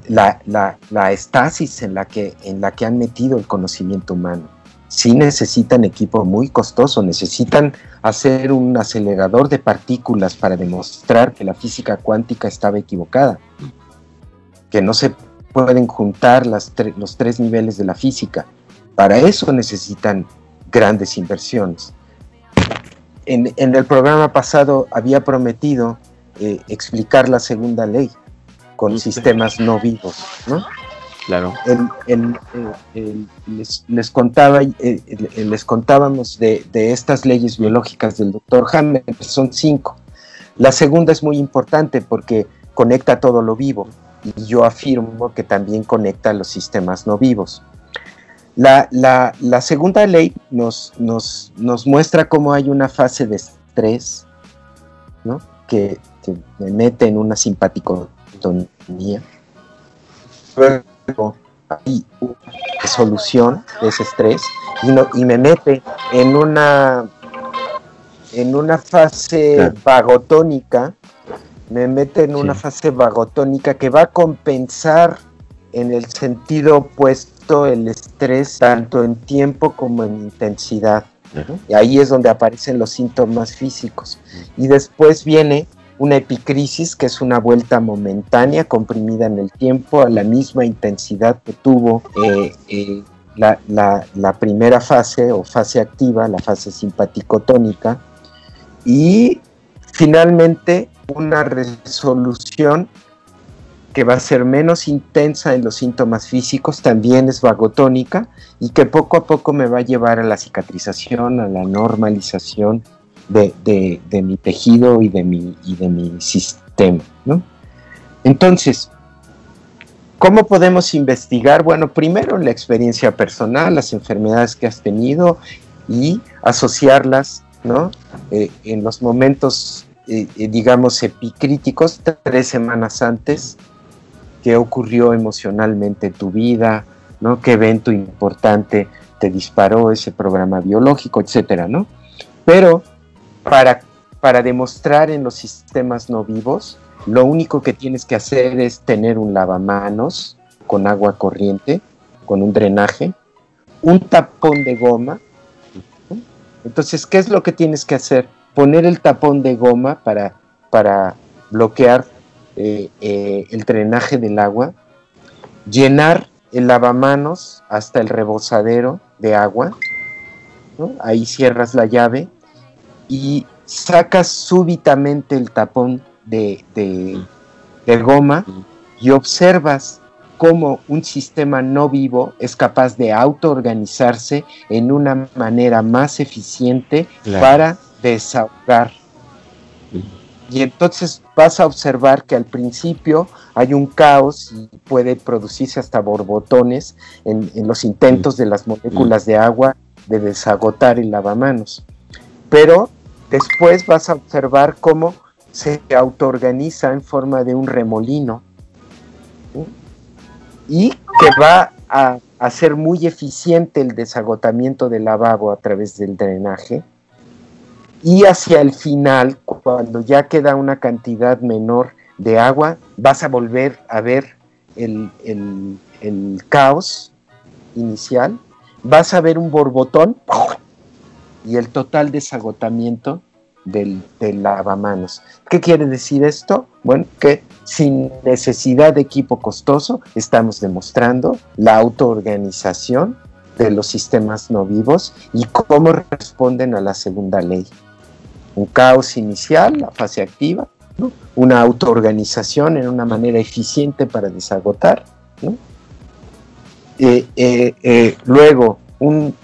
La, la, la, estasis en la, que, en la que han metido el conocimiento humano sí necesitan equipo muy costoso, necesitan hacer un acelerador de partículas para demostrar que la física cuántica estaba equivocada, que no se pueden juntar las los tres niveles de la física. Para eso necesitan grandes inversiones. En, el programa pasado había prometido eh, explicar la segunda ley con sistemas no vivos, ¿no? Claro. les, contaba, eh, les contábamos de, estas leyes biológicas del doctor Hammer, son cinco. La segunda es muy importante porque conecta todo lo vivo y yo afirmo que también conecta los sistemas no vivos. La, segunda ley nos, nos, nos, muestra cómo hay una fase de estrés que, me mete en una simpaticotonía. Hay una solución de ese estrés y, me mete en una en una fase vagotónica me mete en una fase vagotónica que va a compensar en el sentido opuesto el estrés tanto en tiempo como en intensidad. Y ahí es donde aparecen los síntomas físicos. Y después viene una epicrisis que es una vuelta momentánea, comprimida en el tiempo, a la misma intensidad que tuvo eh, eh, la, primera fase o fase activa, la fase simpaticotónica, y finalmente una resolución que va a ser menos intensa en los síntomas físicos, también es vagotónica y que poco a poco me va a llevar a la cicatrización, a la normalización de, mi tejido y de mi, y de mi sistema. Entonces, ¿cómo podemos investigar? Bueno, primero la experiencia personal, las enfermedades que has tenido y asociarlas ¿no? Eh, en los momentos, eh, eh, digamos, epicríticos, tres semanas antes, qué ocurrió emocionalmente en tu vida, ¿no? qué evento importante te disparó ese programa biológico, etcétera, ¿no? Pero para, para demostrar en los sistemas no vivos, lo único que tienes que hacer es tener un lavamanos con agua corriente, con un drenaje, un tapón de goma. Entonces, ¿qué es lo que tienes que hacer? Poner el tapón de goma para, para bloquear eh, eh, el drenaje del agua, llenar el lavamanos hasta el rebosadero de agua, ahí cierras la llave y sacas súbitamente el tapón de, goma y observas cómo un sistema no vivo es capaz de autoorganizarse en una manera más eficiente para desahogar y entonces vas a observar que al principio hay un caos y puede producirse hasta borbotones en, los intentos de las moléculas de agua de desagotar el lavamanos. Pero después vas a observar cómo se autoorganiza en forma de un remolino y que va a hacer muy eficiente el desagotamiento del lavabo a través del drenaje y hacia el final, cuando ya queda una cantidad menor de agua, vas a volver a ver el, caos inicial, vas a ver un borbotón y el total desagotamiento del, del, lavamanos. ¿Qué quiere decir esto? Bueno, que sin necesidad de equipo costoso estamos demostrando la autoorganización de los sistemas no vivos y cómo responden a la segunda ley un caos inicial, la fase activa, una autoorganización en una manera eficiente para desagotar, eh, eh, eh, luego un,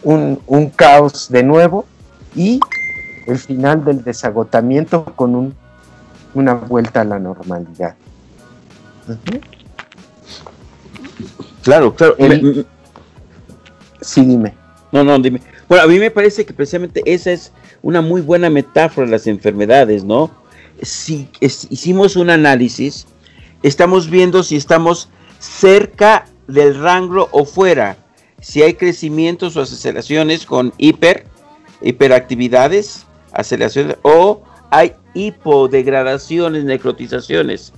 caos de nuevo y el final del desagotamiento con una vuelta a la normalidad. Claro, claro. sí, dime. No, no, dime. Bueno, a mí me parece que precisamente esa es una muy buena metáfora de las enfermedades, ¿no? Si hicimos un análisis, estamos viendo si estamos cerca del rango o fuera, si hay crecimientos o aceleraciones con hiper, hiperactividades, aceleraciones, o hay hipodegradaciones, necrotizaciones.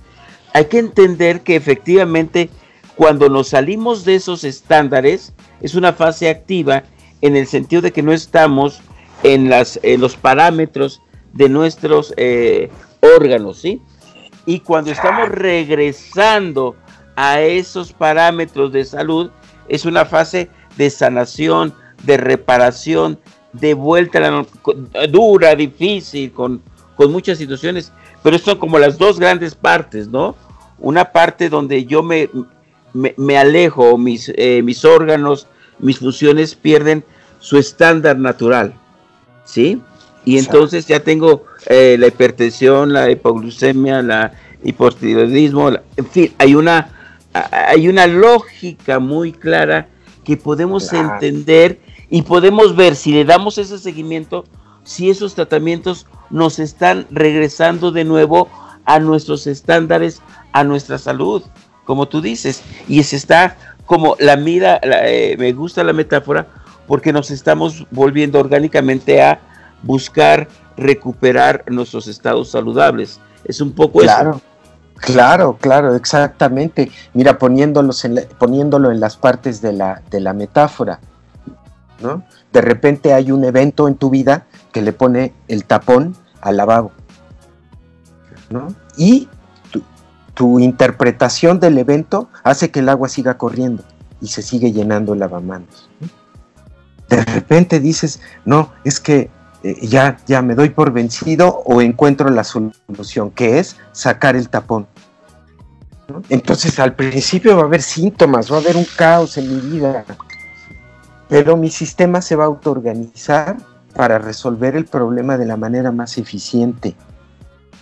Hay que entender que efectivamente cuando nos salimos de esos estándares es una fase activa en el sentido de que no estamos en, los parámetros de nuestros eh, órganos, ¿sí? Y cuando estamos regresando a esos parámetros de salud, es una fase de sanación, de reparación, de vuelta a la dura, difícil, con, con muchas situaciones, pero son como las dos grandes partes, ¿no? Una parte donde yo me, me, alejo, mis, eh, mis órganos, mis funciones pierden su estándar natural. ¿Sí? Y entonces ya tengo eh, la hipertensión, la hipoglucemia, la hipotiroidismo, en fin, hay una, hay una lógica muy clara que podemos entender y podemos ver si le damos ese seguimiento, si esos tratamientos nos están regresando de nuevo a nuestros estándares, a nuestra salud, como tú dices. Y se está como la mira, eh, me gusta la metáfora, porque nos estamos volviendo orgánicamente a buscar recuperar nuestros estados saludables. Es un poco claro, Claro, claro, exactamente. Mira, poniéndolos en poniéndolo en las partes de la, la metáfora, ¿no? De repente hay un evento en tu vida que le pone el tapón al lavabo, ¿no? Y tu, interpretación del evento hace que el agua siga corriendo y se sigue llenando el lavamanos. ¿no? De repente dices, no, es que eh, ya, ya me doy por vencido o encuentro la solución, que es sacar el tapón. Entonces al principio va a haber síntomas, va a haber un caos en mi vida, pero mi sistema se va a autoorganizar para resolver el problema de la manera más eficiente.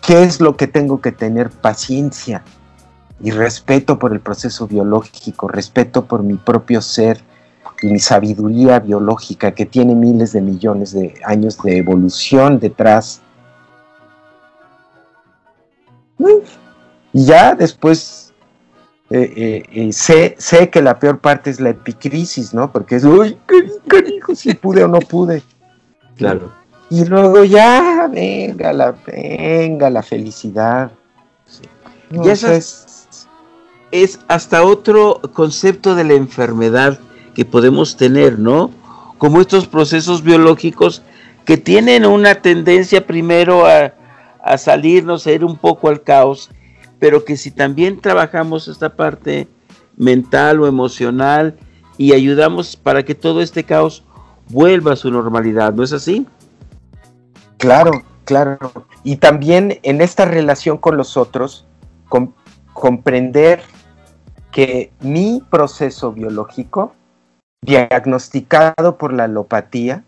¿Qué es lo que tengo que tener? Paciencia y respeto por el proceso biológico, respeto por mi propio ser, y mi sabiduría biológica que tiene miles de millones de años de evolución detrás. Y ya después eh, eh, eh, sé, sé, que la peor parte es la epicrisis, ¿no? Porque es, uy, carijo, si pude o no pude. Claro. Y luego ya, venga la, venga la felicidad. y eso es, es hasta otro concepto de la enfermedad que podemos tener, ¿no? Como estos procesos biológicos que tienen una tendencia primero a, salirnos, a ir un poco al caos, pero que si también trabajamos esta parte mental o emocional y ayudamos para que todo este caos vuelva a su normalidad, ¿no es así? Claro, claro. Y también en esta relación con los otros, comprender que mi proceso biológico diagnosticado por la alopatía,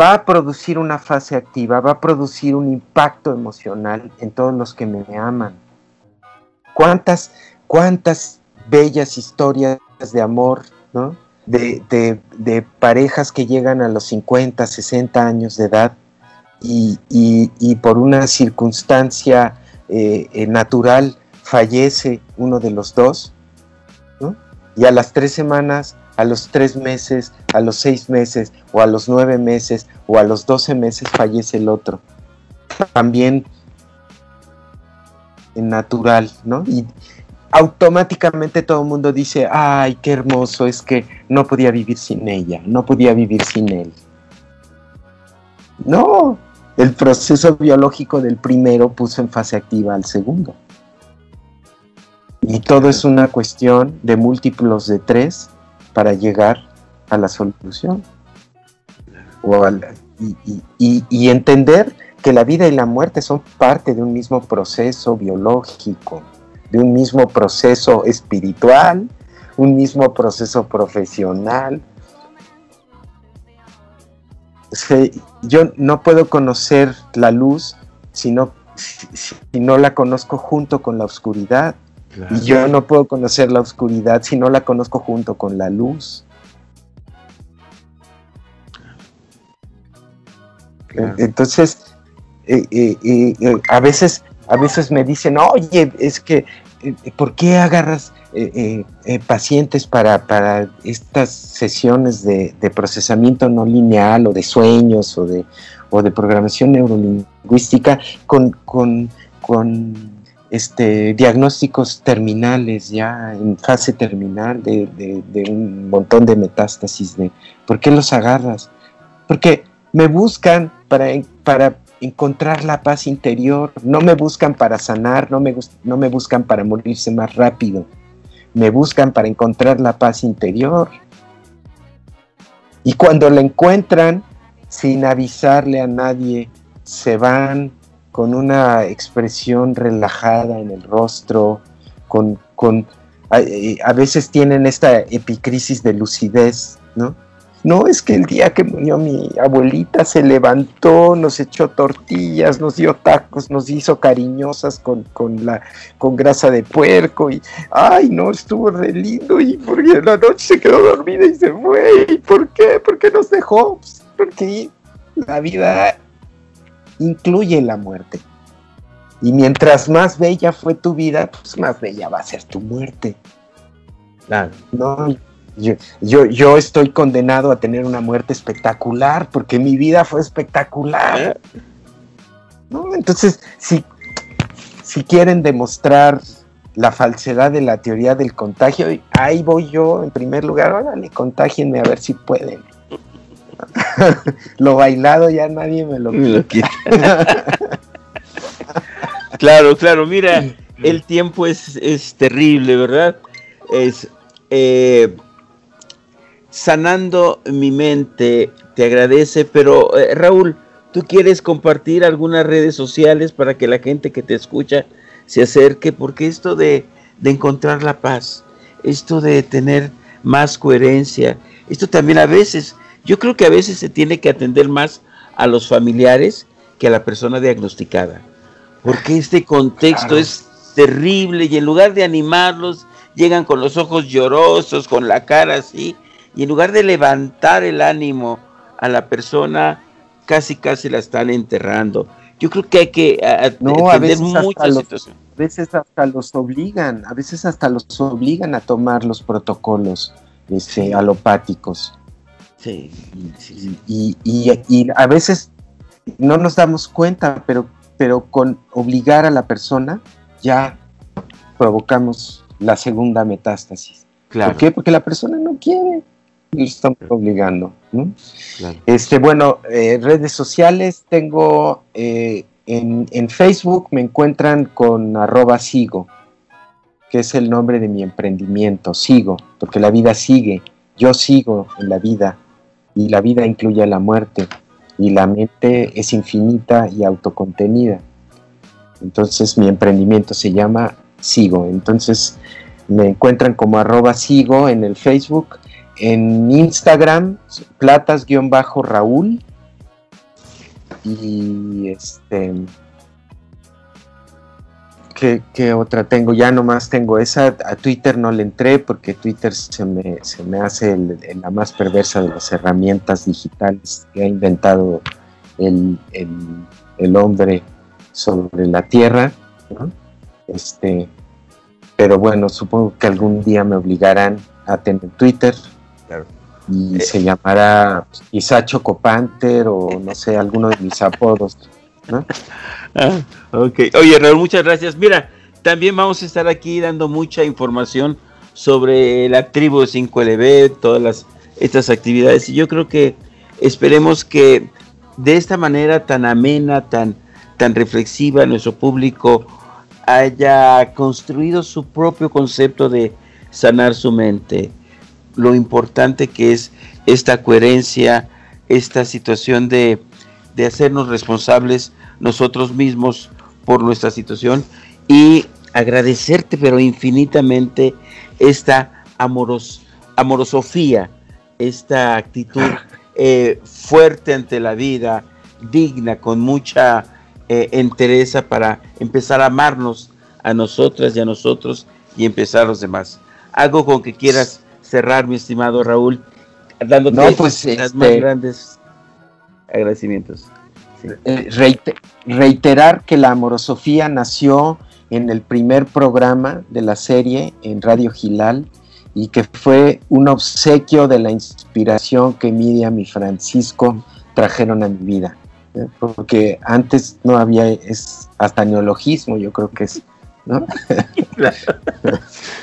va a producir una fase activa, va a producir un impacto emocional en todos los que me aman. ¿Cuántas, cuántas bellas historias de amor, ¿no? de, parejas que llegan a los 50, 60 años de edad y, por una circunstancia eh, eh, natural fallece uno de los dos, y a las tres semanas, a los tres meses, a los seis meses, o a los nueve meses, o a los doce meses fallece el otro. También natural, ¿no? Y, automáticamente todo el mundo dice, ay, qué hermoso, es que no podía vivir sin ella, no podía vivir sin él. No, el proceso biológico del primero puso en fase activa al segundo. Y todo es una cuestión de múltiplos de tres para llegar a la solución. y entender que la vida y la muerte son parte de un mismo proceso biológico de un mismo proceso espiritual, un mismo proceso profesional. yo no puedo conocer la luz si no, si, no la conozco junto con la oscuridad. Y yo no puedo conocer la oscuridad si no la conozco junto con la luz. Entonces, eh, eh, eh, a veces a veces me dicen, oye, es que, ¿por qué agarras pacientes para, estas sesiones de, procesamiento no lineal o de sueños o de, o de programación neurolingüística con, con, este, diagnósticos terminales ya en fase terminal de, de, un montón de metástasis? De, ¿Por qué los agarras? Porque me buscan para, para encontrar la paz interior. No me buscan para sanar, no me, no me buscan para morirse más rápido. Me buscan para encontrar la paz interior. Y cuando la encuentran, sin avisarle a nadie, se van con una expresión relajada en el rostro, con, con a, a veces tienen esta epicrisis de lucidez, ¿no? No, es que el día que murió mi abuelita se levantó, nos echó tortillas, nos dio tacos, nos hizo cariñosas con, la, con grasa de puerco y, ay, no, estuvo re lindo y porque la noche se quedó dormida y se fue. ¿Y por qué? ¿Por qué nos dejó? Pues, porque la vida incluye la muerte. Y mientras más bella fue tu vida, pues más bella va a ser tu muerte. Claro. No, yo, yo, estoy condenado a tener una muerte espectacular porque mi vida fue espectacular. Entonces, si, si quieren demostrar la falsedad de la teoría del contagio, ahí voy yo en primer lugar, órale, contagienme a ver si pueden. lo bailado ya nadie me lo, quita. claro, claro, mira, el tiempo es, es terrible, ¿verdad? Es, eh, sanando mi mente, te agradece, pero eh, Raúl, ¿tú quieres compartir algunas redes sociales para que la gente que te escucha se acerque? Porque esto de, de encontrar la paz, esto de tener más coherencia, esto también a veces, yo creo que a veces se tiene que atender más a los familiares que a la persona diagnosticada, porque este contexto es terrible y en lugar de animarlos, llegan con los ojos llorosos, con la cara así, y en lugar de levantar el ánimo a la persona, casi casi la están enterrando. Yo creo que hay que no, a veces muchas situaciones. A veces hasta los obligan, a veces hasta los obligan a tomar los protocolos este, alopáticos. Sí, Y, y, a veces no nos damos cuenta, pero, pero con obligar a la persona ya provocamos la segunda metástasis. Claro. ¿Por qué? Porque la persona no quiere lo están obligando. Este, bueno, eh, redes sociales, tengo eh, en, Facebook, me encuentran con arroba sigo, que es el nombre de mi emprendimiento, sigo, porque la vida sigue, yo sigo en la vida, y la vida incluye la muerte, y la mente es infinita y autocontenida. Entonces mi emprendimiento se llama Sigo. Entonces me encuentran como arroba sigo en el Facebook en Instagram, platas-raúl y este ¿Qué, otra tengo? Ya nomás tengo esa. A Twitter no le entré porque Twitter se me, se me hace la más perversa de las herramientas digitales que ha inventado el, hombre sobre la Tierra. Este, pero bueno, supongo que algún día me obligarán a tener Twitter. Y eh. se llamará quizá Chocopanter o no sé, alguno de mis apodos. ¿no? Ok. Oye, Raúl, muchas gracias. Mira, también vamos a estar aquí dando mucha información sobre la tribu de 5LB, todas las, estas actividades. Y yo creo que esperemos que de esta manera tan amena, tan, tan reflexiva, nuestro público haya construido su propio concepto de sanar su mente. Lo importante que es esta coherencia, esta situación de, de hacernos responsables nosotros mismos por nuestra situación y agradecerte pero infinitamente esta amoros, amorosofía, esta actitud eh, fuerte ante la vida, digna, con mucha eh, entereza para empezar a amarnos a nosotras y a nosotros y empezar a los demás. Algo con que quieras cerrar, mi estimado Raúl, dándote no, pues, las más este, grandes agradecimientos. Eh, reiterar que la amorosofía nació en el primer programa de la serie en Radio Gilal y que fue un obsequio de la inspiración que Miriam y Francisco trajeron a mi vida. ¿eh? Porque antes no había, es hasta neologismo, yo creo que es.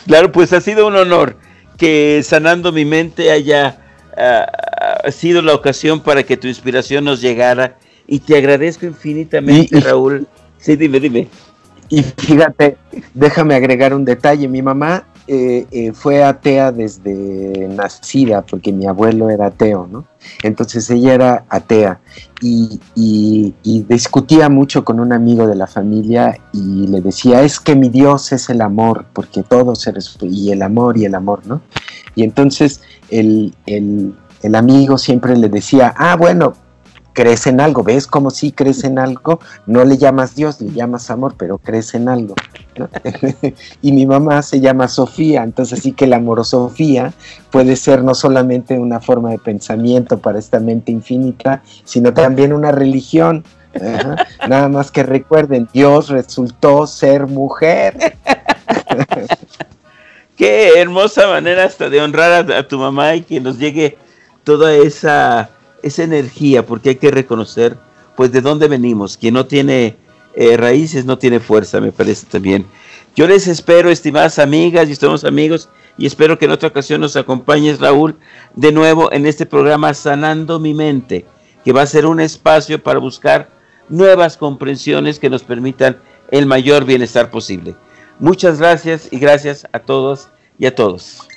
claro. pues ha sido un honor que sanando mi mente haya ah, sido la ocasión para que tu inspiración nos llegara y te agradezco infinitamente, Raúl. Sí, dime, dime. Y fíjate, déjame agregar un detalle. Mi mamá eh, eh, fue atea desde nacida, porque mi abuelo era ateo, ¿no? Entonces ella era atea y, discutía mucho con un amigo de la familia y le decía, es que mi Dios es el amor, porque todo se y el amor y el amor, ¿no? Y entonces el, el, el amigo siempre le decía, ah, bueno, crees en algo, ves como si crees en algo, no le llamas Dios, le llamas amor, pero crees en algo. y mi mamá se llama Sofía, entonces sí que la amorosofía puede ser no solamente una forma de pensamiento para esta mente infinita, sino también una religión. Nada más que recuerden, Dios resultó ser mujer. Qué hermosa manera hasta de honrar a tu mamá y que nos llegue toda esa esa energía, porque hay que reconocer, pues, de dónde venimos. Quien no tiene eh, raíces no tiene fuerza, me parece también. Yo les espero, estimadas amigas y estimados amigos, y espero que en otra ocasión nos acompañes, Raúl, de nuevo en este programa Sanando mi mente, que va a ser un espacio para buscar nuevas comprensiones que nos permitan el mayor bienestar posible. Muchas gracias y gracias a todos y a todos.